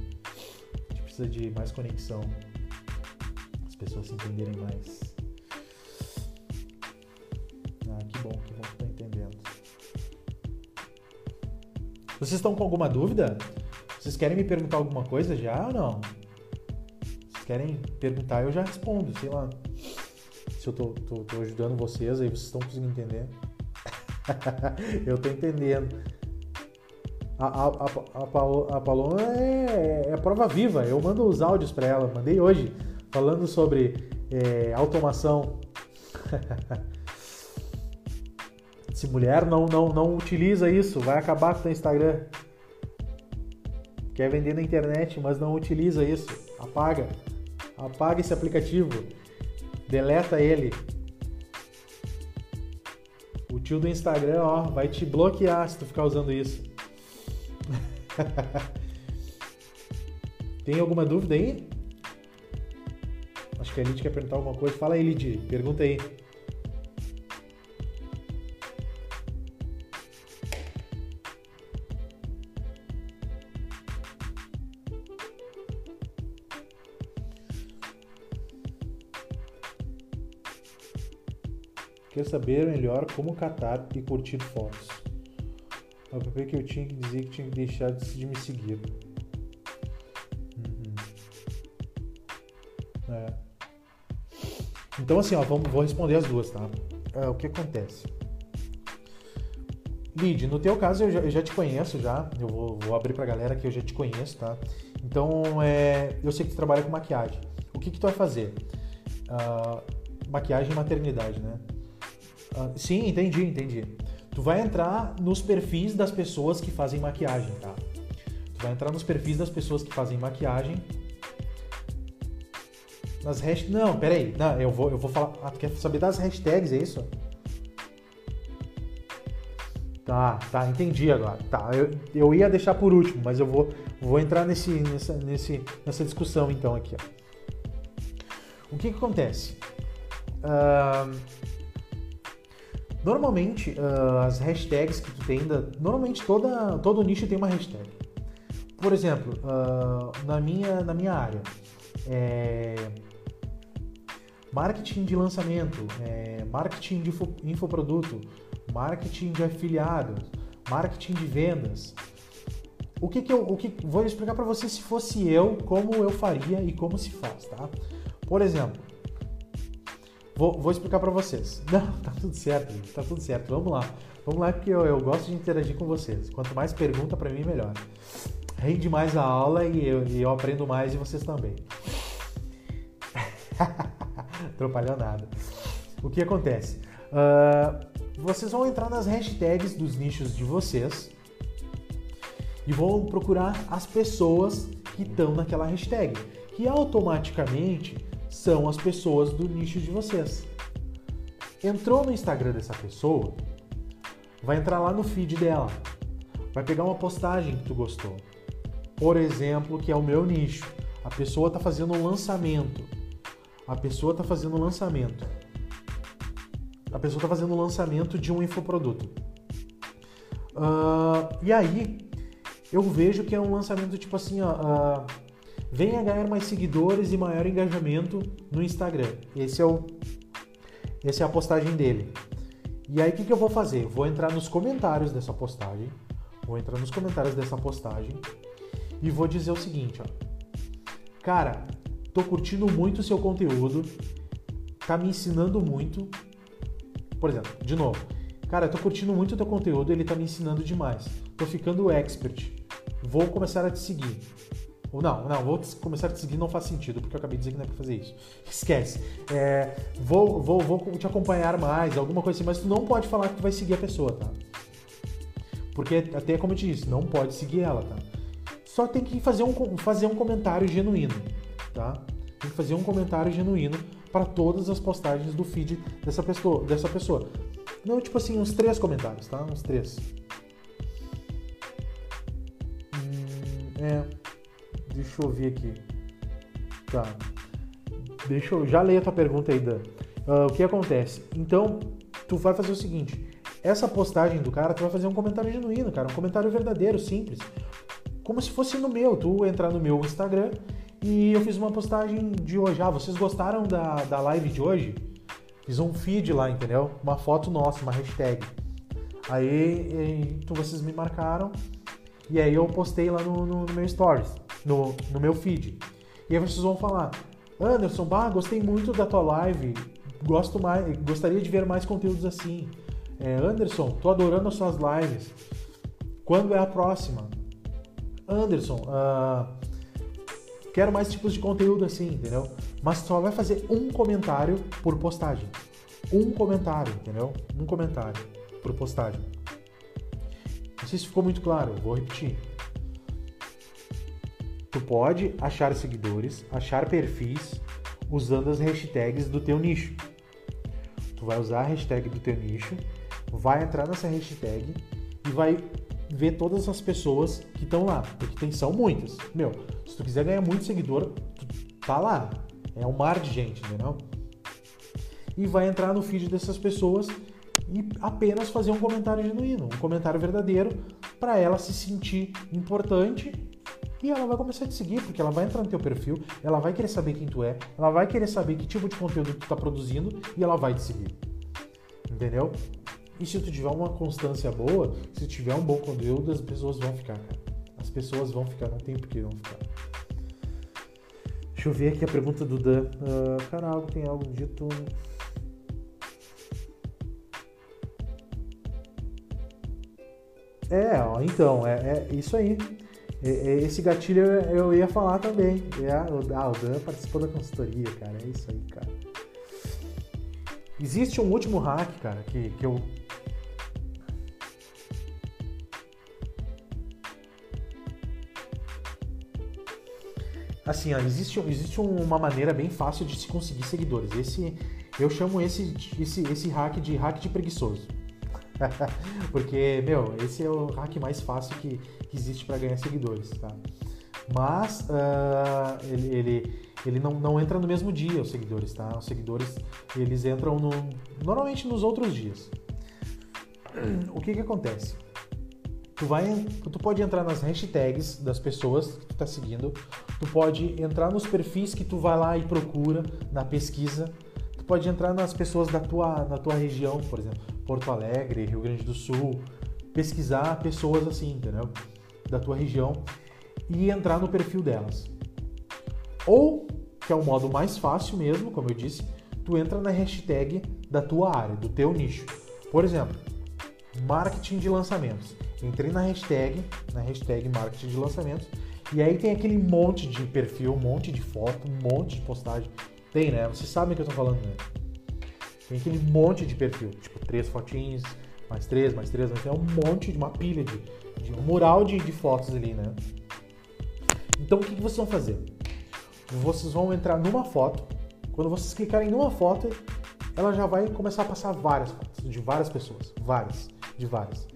A gente precisa de mais conexão. As pessoas se entenderem mais. Ah, que bom, que bom que tá entendendo. Vocês estão com alguma dúvida? Vocês querem me perguntar alguma coisa já ou não? Querem perguntar, eu já respondo, sei lá. Se eu tô, tô, tô ajudando vocês, aí vocês estão conseguindo entender. [LAUGHS] eu tô entendendo. A, a, a, a Paloma é, é, prova viva. Eu mando os áudios para ela. Mandei hoje falando sobre é, automação. [LAUGHS] Se mulher não, não, não utiliza isso, vai acabar com o teu Instagram. quer vender na internet, mas não utiliza isso. Apaga. Apaga esse aplicativo. Deleta ele. O tio do Instagram, ó, vai te bloquear se tu ficar usando isso. [LAUGHS] Tem alguma dúvida aí? Acho que a Lid quer perguntar alguma coisa. Fala aí, Lid. Pergunta aí. Saber melhor como catar e curtir fotos. O app que eu tinha que dizer que tinha que deixar de me seguir. Uhum. É. Então assim, ó, vamos, vou responder as duas, tá? É, o que acontece? Lid, no teu caso eu já, eu já, te conheço já, eu vou, vou abrir pra galera que eu já te conheço, tá? Então, é, eu sei que tu trabalha com maquiagem. O que que tu vai fazer? Uh, maquiagem e maternidade, né? Uh, sim, entendi, entendi. Tu vai entrar nos perfis das pessoas que fazem maquiagem, tá? Tu vai entrar nos perfis das pessoas que fazem maquiagem. Nas hashtags. Não, peraí. Não, eu vou, eu vou falar. Ah, tu quer saber das hashtags, é isso? Tá, tá, entendi agora. Tá, eu, eu ia deixar por último, mas eu vou, vou entrar nesse, nessa, nesse, nessa discussão então aqui. Ó. O que, que acontece? Uh, Normalmente, uh, as hashtags que tu tem, da, normalmente toda, todo nicho tem uma hashtag. Por exemplo, uh, na, minha, na minha área, é, marketing de lançamento, é, marketing de info, infoproduto, marketing de afiliados, marketing de vendas. O que, que eu o que, vou explicar para você se fosse eu, como eu faria e como se faz, tá? Por exemplo, Vou, vou explicar para vocês. [LAUGHS] Não, tá tudo certo, gente, tá tudo certo. Vamos lá. Vamos lá porque eu, eu gosto de interagir com vocês. Quanto mais pergunta para mim, melhor. Rende mais a aula e eu, e eu aprendo mais e vocês também. [LAUGHS] Atrapalhou nada. O que acontece? Uh, vocês vão entrar nas hashtags dos nichos de vocês e vão procurar as pessoas que estão naquela hashtag, que automaticamente são as pessoas do nicho de vocês. Entrou no Instagram dessa pessoa, vai entrar lá no feed dela, vai pegar uma postagem que tu gostou. Por exemplo, que é o meu nicho. A pessoa está fazendo um lançamento. A pessoa está fazendo um lançamento. A pessoa está fazendo um lançamento de um infoproduto. Uh, e aí, eu vejo que é um lançamento tipo assim, ó, uh, venha ganhar mais seguidores e maior engajamento no Instagram. Esse é o essa é a postagem dele. E aí o que, que eu vou fazer? Vou entrar nos comentários dessa postagem, vou entrar nos comentários dessa postagem e vou dizer o seguinte, ó. Cara, tô curtindo muito o seu conteúdo, tá me ensinando muito. Por exemplo, de novo, cara, tô curtindo muito o teu conteúdo, ele tá me ensinando demais. Tô ficando expert. Vou começar a te seguir. Ou não, não, vou começar a te seguir não faz sentido, porque eu acabei de dizer que não é pra fazer isso. Esquece. É, vou, vou, vou te acompanhar mais, alguma coisa assim, mas tu não pode falar que tu vai seguir a pessoa, tá? Porque até como eu te disse, não pode seguir ela, tá? Só tem que fazer um, fazer um comentário genuíno, tá? Tem que fazer um comentário genuíno para todas as postagens do feed dessa pessoa, dessa pessoa. Não, tipo assim, uns três comentários, tá? Uns três. Hum, é. Deixa eu ver aqui. Tá. Deixa eu. Já leio a tua pergunta aí, Dan. Uh, o que acontece? Então, tu vai fazer o seguinte: essa postagem do cara, tu vai fazer um comentário genuíno, cara. Um comentário verdadeiro, simples. Como se fosse no meu. Tu entrar no meu Instagram e eu fiz uma postagem de hoje. Ah, vocês gostaram da, da live de hoje? Fiz um feed lá, entendeu? Uma foto nossa, uma hashtag. Aí, então vocês me marcaram e aí eu postei lá no, no, no meu stories no, no meu feed. E aí vocês vão falar, Anderson, bah, gostei muito da tua live, gosto mais, gostaria de ver mais conteúdos assim. É, Anderson, tô adorando as suas lives. Quando é a próxima? Anderson, uh, quero mais tipos de conteúdo assim, entendeu? Mas só vai fazer um comentário por postagem. Um comentário, entendeu? Um comentário por postagem. Não sei se ficou muito claro, vou repetir. Tu pode achar seguidores, achar perfis usando as hashtags do teu nicho. Tu vai usar a hashtag do teu nicho, vai entrar nessa hashtag e vai ver todas as pessoas que estão lá, porque tem, são muitas. Meu, se tu quiser ganhar muito seguidor, tu tá lá. É um mar de gente, entendeu? E vai entrar no feed dessas pessoas e apenas fazer um comentário genuíno, um comentário verdadeiro, para ela se sentir importante e ela vai começar a te seguir, porque ela vai entrar no teu perfil, ela vai querer saber quem tu é, ela vai querer saber que tipo de conteúdo tu tá produzindo e ela vai te seguir. Entendeu? E se tu tiver uma constância boa, se tiver um bom conteúdo, as pessoas vão ficar, cara. As pessoas vão ficar, não tem por que não ficar. Deixa eu ver aqui a pergunta do Dan. Uh, cara, algo tem algo dito. É, ó, então, é, é isso aí. É, é, esse gatilho eu ia falar também. É, ah, o Dan participou da consultoria, cara. É isso aí, cara. Existe um último hack, cara, que, que eu. Assim, ó, existe, existe uma maneira bem fácil de se conseguir seguidores. Esse, eu chamo esse, esse, esse hack de hack de preguiçoso. [LAUGHS] Porque, meu, esse é o hack mais fácil que, existe para ganhar seguidores, tá? Mas uh, ele, ele, ele não, não entra no mesmo dia, os seguidores, tá? Os seguidores, eles entram no, normalmente nos outros dias. O que que acontece? Tu, vai, tu pode entrar nas hashtags das pessoas que tu tá seguindo, tu pode entrar nos perfis que tu vai lá e procura na pesquisa, pode entrar nas pessoas da tua, da tua região, por exemplo, Porto Alegre, Rio Grande do Sul, pesquisar pessoas assim, entendeu? Da tua região e entrar no perfil delas. Ou, que é o modo mais fácil mesmo, como eu disse, tu entra na hashtag da tua área, do teu nicho. Por exemplo, marketing de lançamentos. Entrei na hashtag, na hashtag marketing de lançamentos, e aí tem aquele monte de perfil, um monte de foto, um monte de postagem. Tem, né? Vocês sabem o que eu tô falando, né? Tem aquele monte de perfil, tipo três fotinhos, mais três, mais três, mais três, é um monte de uma pilha de, de um mural de, de fotos ali, né? Então o que, que vocês vão fazer? Vocês vão entrar numa foto. Quando vocês clicarem numa foto, ela já vai começar a passar várias fotos de várias pessoas, várias, de várias.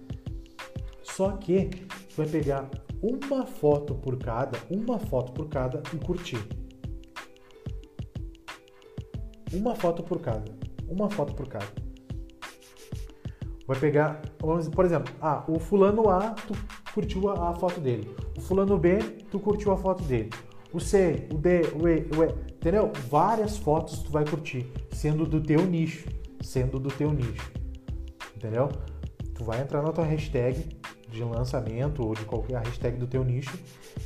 Só que vai pegar uma foto por cada, uma foto por cada e curtir. Uma foto por cada uma foto por cada. Vai pegar, vamos, por exemplo, ah, o fulano A, tu curtiu a, a, foto dele. O fulano B, tu curtiu a foto dele. O C, o D, o E, o E, entendeu? Várias fotos tu vai curtir, sendo do teu nicho, sendo do teu nicho. Entendeu? Tu vai entrar na tua hashtag de lançamento ou de qualquer hashtag do teu nicho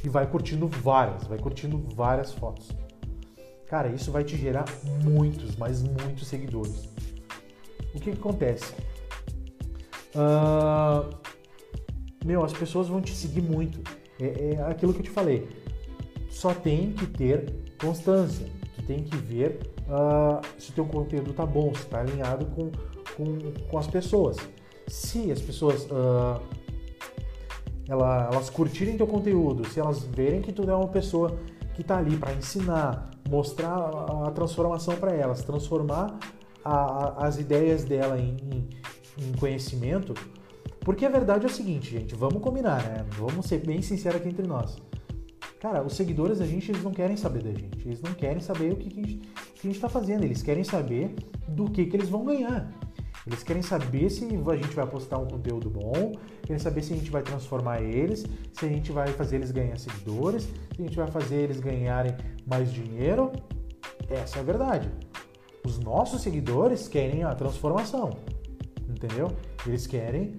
e vai curtindo várias, vai curtindo várias fotos. Cara, isso vai te gerar muitos, mas muitos seguidores. O que, que acontece? Uh, meu, as pessoas vão te seguir muito. É, é, aquilo que eu te falei. Só tem que ter constância. Tu tem que ver uh, se o teu conteúdo tá bom, se está alinhado com, com, com, as pessoas. Se as pessoas uh, ela, elas curtirem teu conteúdo, se elas verem que tu é uma pessoa que está ali para ensinar, mostrar a transformação para elas, transformar a, as ideias dela em, em, em, conhecimento. Porque a verdade é o seguinte, gente, vamos combinar, né? Vamos ser bem sinceros aqui entre nós. Cara, os seguidores da gente, eles não querem saber da gente. Eles não querem saber o que, que a gente está fazendo. Eles querem saber do que, que eles vão ganhar. Eles querem saber se a gente vai postar um conteúdo bom, querem saber se a gente vai transformar eles, se a gente vai fazer eles ganhar seguidores, se a gente vai fazer eles ganharem mais dinheiro. Essa é a verdade. Os nossos seguidores querem a transformação, entendeu? Eles querem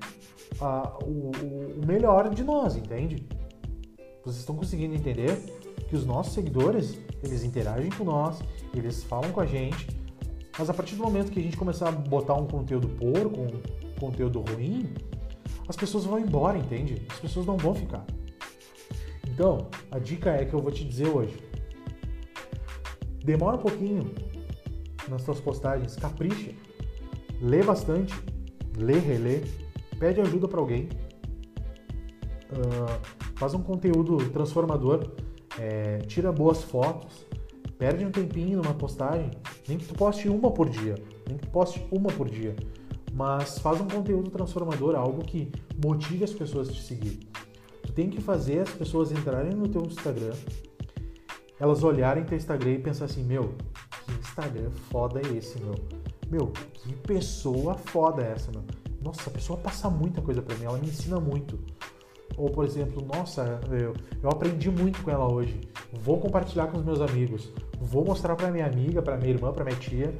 a, o, o melhor de nós, entende? Vocês estão conseguindo entender que os nossos seguidores, eles interagem com nós, eles falam com a gente, mas a partir do momento que a gente começar a botar um conteúdo porco, um conteúdo ruim, as pessoas vão embora, entende? As pessoas não vão ficar. Então, a dica é que eu vou te dizer hoje. Demora um pouquinho nas suas postagens, capricha, lê bastante, lê, relê, pede ajuda para alguém, uh, faz um conteúdo transformador é, tira boas fotos, perde um tempinho numa postagem, nem que tu poste uma por dia, nem que tu poste uma por dia, mas faz um conteúdo transformador, algo que motive as pessoas a te seguir. Tu tem que fazer as pessoas entrarem no teu Instagram, elas olharem teu Instagram e pensar assim, meu, que Instagram foda é esse, meu? Meu, que pessoa foda é essa, meu? Nossa, a pessoa passa muita coisa para mim, ela me ensina muito. Ou, por exemplo, nossa, eu, eu aprendi muito com ela hoje. Vou compartilhar com os meus amigos. Vou mostrar para minha amiga, para minha irmã, para minha tia,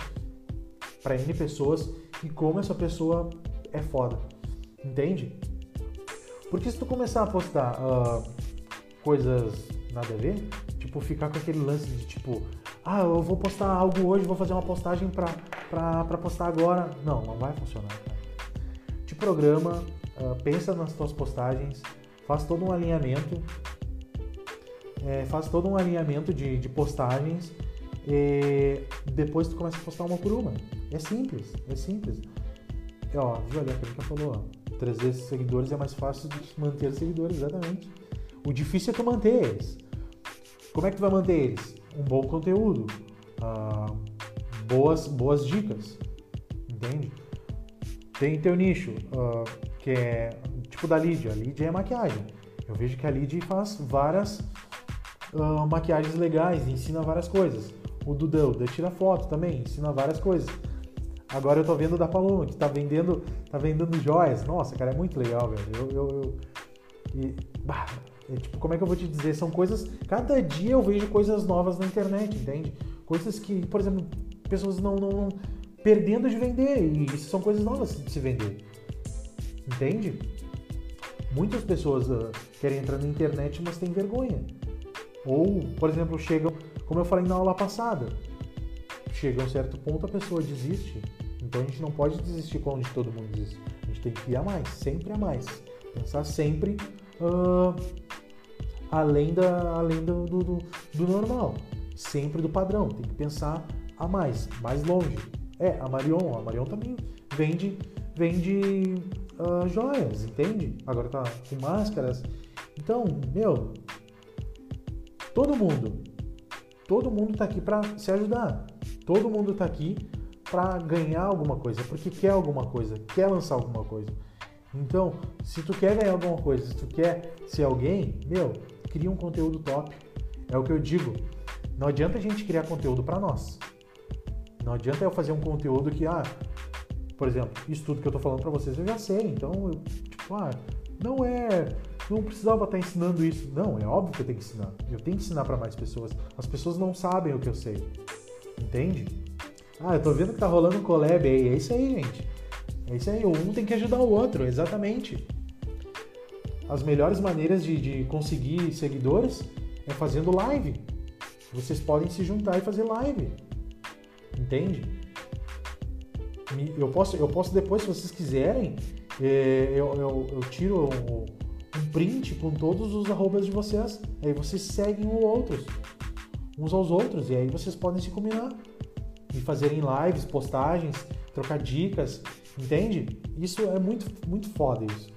para N pessoas e como essa pessoa é foda. Entende? Porque se tu começar a postar uh, coisas nada a ver, tipo, ficar com aquele lance de tipo, ah, eu vou postar algo hoje, vou fazer uma postagem pra, pra, pra postar agora. Não, não vai funcionar, cara. Te programa, uh, pensa nas tuas postagens, faz todo um alinhamento, é, faz todo um alinhamento de, de postagens e depois tu começa a postar uma por uma. É simples, é simples. E, ó, viu ali, a Crítica falou, ó, trazer seguidores é mais fácil de manter seguidores, exatamente. O difícil é tu manter eles. Como é que tu vai manter eles? Um bom conteúdo, ah, boas, boas dicas, entende? Tem teu nicho, ah, que é tipo da Lídia. A Lídia é maquiagem. Eu vejo que a Lídia faz várias uh, maquiagens legais, ensina várias coisas. O Dudão, o tira foto também, ensina várias coisas. Agora eu tô vendo da Paloma, que tá vendendo, tá vendendo joias. Nossa, cara, é muito legal, velho. Eu, eu, eu e, bah, é, tipo, como é que eu vou te dizer? São coisas. Cada dia eu vejo coisas novas na internet, entende? Coisas que, por exemplo, pessoas não, não, não perdendo de vender. E isso são coisas novas de se vender. Entende? Muitas pessoas uh, querem entrar na internet, mas têm vergonha. Ou, por exemplo, chegam, como eu falei na aula passada, chega a um certo ponto a pessoa desiste. Então a gente não pode desistir quando todo mundo desiste. A gente tem que ir a mais, sempre a mais. Pensar sempre uh, além, da, além do, do, do, normal, sempre do padrão. Tem que pensar a mais, mais longe. É, a Marion, a Marion também vende, vende uh, joias, entende? Agora tá com máscaras. Então, meu, todo mundo, todo mundo tá aqui para se ajudar. Todo mundo tá aqui para ganhar alguma coisa, porque quer alguma coisa, quer lançar alguma coisa. Então, se tu quer ganhar alguma coisa, se tu quer ser alguém, meu, cria um conteúdo top. É o que eu digo. Não adianta a gente criar conteúdo para nós. Não adianta eu fazer um conteúdo que, ah, por exemplo, isso tudo que eu tô falando para vocês eu já sei. Então, eu, tipo, ah, não é. Não precisava estar ensinando isso. Não, é óbvio que eu tenho que ensinar. Eu tenho que ensinar para mais pessoas. As pessoas não sabem o que eu sei. Entende? Ah, eu tô vendo que tá rolando um collab aí. É isso aí, gente. É isso aí. Um tem que ajudar o outro, exatamente. As melhores maneiras de, de conseguir seguidores é fazendo live. Vocês podem se juntar e fazer live. Entende? Eu posso, eu posso depois, se vocês quiserem, é, eu, eu, eu tiro um, print com todos os arrobas de vocês. Aí vocês seguem um outros, uns aos outros. E aí vocês podem se combinar e fazerem lives, postagens, trocar dicas. Entende? Isso é muito, muito foda isso.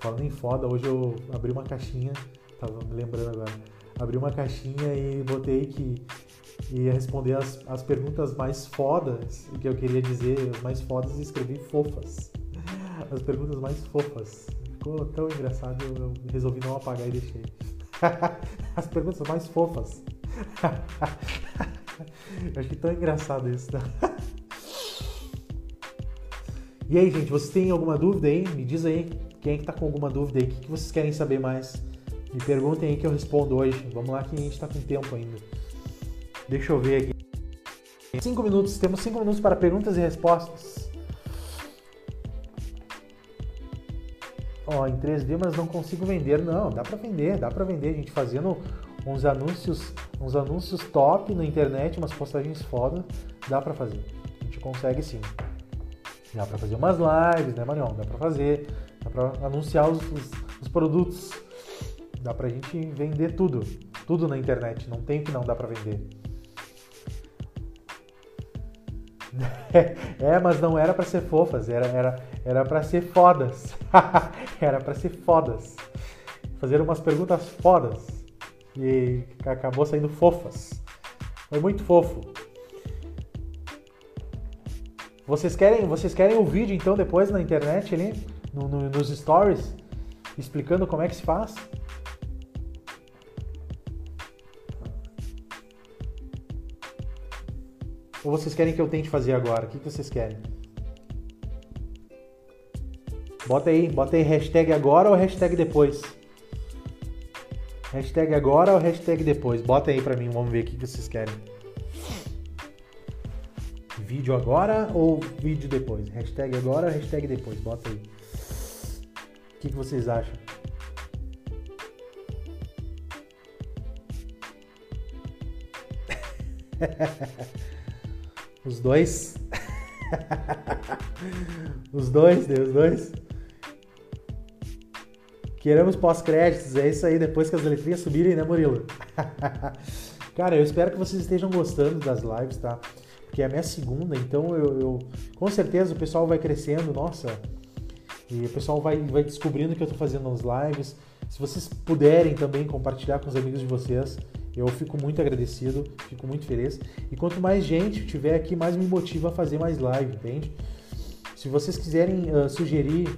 Falando em foda, hoje eu abri uma caixinha, tava me lembrando agora. Abri uma caixinha e botei que ia responder as, as perguntas mais fodas, que eu queria dizer, as mais fodas, e escrevi fofas. As perguntas mais fofas. Ficou tão engraçado, eu resolvi não apagar e deixei. [LAUGHS] As perguntas mais fofas. [LAUGHS] eu que tão engraçado isso. Né? [LAUGHS] E aí, gente, vocês têm alguma dúvida aí? Me diz aí. Quem é que tá com alguma dúvida aí? O que vocês querem saber mais? Me perguntem aí que eu respondo hoje. Vamos lá que a gente tá com tempo ainda. Deixa eu ver aqui. Cinco minutos, temos cinco minutos para perguntas e respostas. Ó, em 3D, mas não consigo vender. Não, dá para vender, dá para vender. A gente fazendo uns anúncios, uns anúncios top na internet, umas postagens foda, dá para fazer. A gente consegue sim. Dá para fazer umas lives, né, Marion? Dá para fazer, dá para anunciar os, os, os, produtos. Dá pra gente vender tudo, tudo na internet. Não tem que não dá para vender. [LAUGHS] é, mas não era para ser fofas, era era era para ser fodas. [LAUGHS] era para ser fodas. Fazer umas perguntas fodas. E acabou saindo fofas. Foi muito fofo. Vocês querem, vocês querem o vídeo então depois na internet ali, no, no, nos stories, explicando como é que se faz? Ou vocês querem que eu tente fazer agora? O que, que vocês querem? Bota aí, bota aí hashtag agora ou hashtag depois. Hashtag agora ou hashtag depois? Bota aí pra mim, vamos ver o que, vocês querem. Vídeo agora ou vídeo depois? Hashtag agora ou hashtag depois? Bota aí. O que, que vocês acham? [LAUGHS] Os dois. [LAUGHS] os dois, Deus, os dois. Queremos pós-créditos, é isso aí, depois que as letrinhas subirem, né, Murilo? [LAUGHS] Cara, eu espero que vocês estejam gostando das lives, tá? Porque é a minha segunda, então eu, eu com certeza o pessoal vai crescendo, nossa, e o pessoal vai, vai descobrindo que eu tô fazendo nas lives. Se vocês puderem também compartilhar com os amigos de vocês, eu fico muito agradecido, fico muito feliz. E quanto mais gente tiver aqui, mais me motiva a fazer mais live, entende? Se vocês quiserem uh, sugerir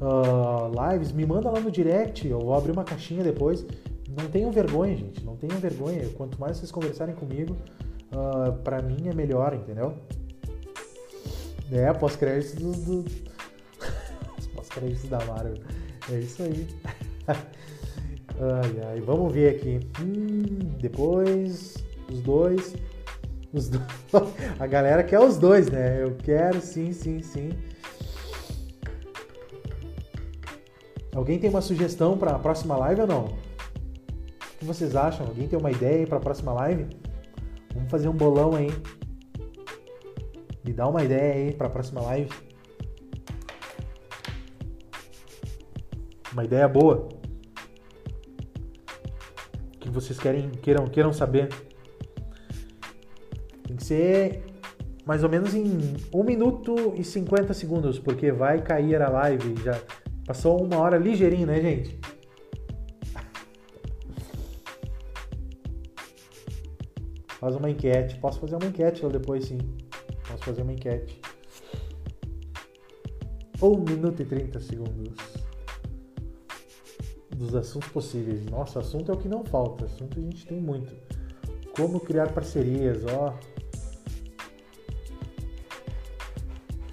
uh, lives, me manda lá no direct, eu vou abrir uma caixinha depois. Não tenham vergonha, gente, não tenham vergonha. Quanto mais vocês conversarem comigo, uh, pra mim é melhor, entendeu? É, pós-créditos do. do... [LAUGHS] pós-créditos da Marvel. É isso aí. [LAUGHS] Ai, ai, vamos ver aqui. Hum, depois, os dois. Os [LAUGHS] do... A galera quer os dois, né? Eu quero, sim, sim, sim. Alguém tem uma sugestão para a próxima live ou não? O que vocês acham? Alguém tem uma ideia para a próxima live? Vamos fazer um bolão aí. Me dá uma ideia aí para a próxima live. Uma ideia boa vocês querem, queiram, queiram saber. Tem que ser mais ou menos em 1 minuto e 50 segundos, porque vai cair a live. Já passou uma hora ligeirinho, né, gente? Faz uma enquete. Posso fazer uma enquete lá depois, sim. Posso fazer uma enquete. 1 minuto e 30 segundos dos assuntos possíveis. Nossa, assunto é o que não falta. Assunto a gente tem muito. Como criar parcerias, ó.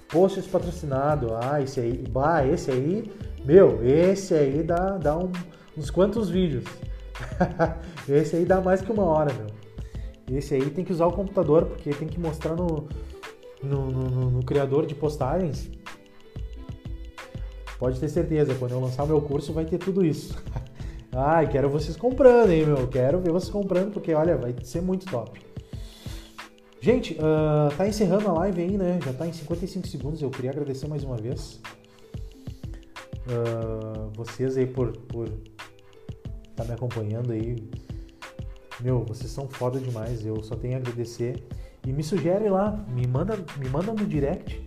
Posts patrocinado. Ah, esse aí. Bah, esse aí. Meu, esse aí dá, dá um, uns quantos vídeos. [LAUGHS] esse aí dá mais que uma hora, meu. Esse aí tem que usar o computador, porque tem que mostrar no, no, no, no criador de postagens Pode ter certeza, quando eu lançar o meu curso vai ter tudo isso. [LAUGHS] Ai, quero vocês comprando, hein, meu? Quero ver vocês comprando, porque olha, vai ser muito top. Gente, uh, tá encerrando a live aí, né? Já tá em 55 segundos. Eu queria agradecer mais uma vez uh, vocês aí por por tá me acompanhando aí. Meu, vocês são foda demais. Eu só tenho a agradecer. E me sugere lá, me manda, me manda no direct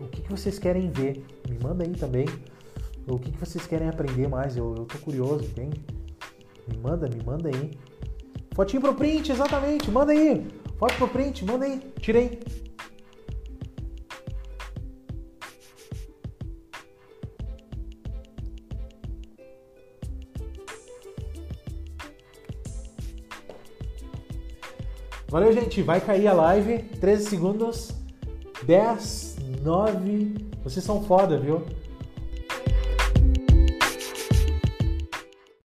o que, que vocês querem ver. Me manda aí também. O que, que vocês querem aprender mais? Eu, eu tô curioso, entende? Me manda, me manda aí. Fotinho pro print, exatamente. Manda aí. Foto pro print, manda aí. Tirei. Valeu, gente. Vai cair a live. 13 segundos. 10, 9. Vocês são foda, viu?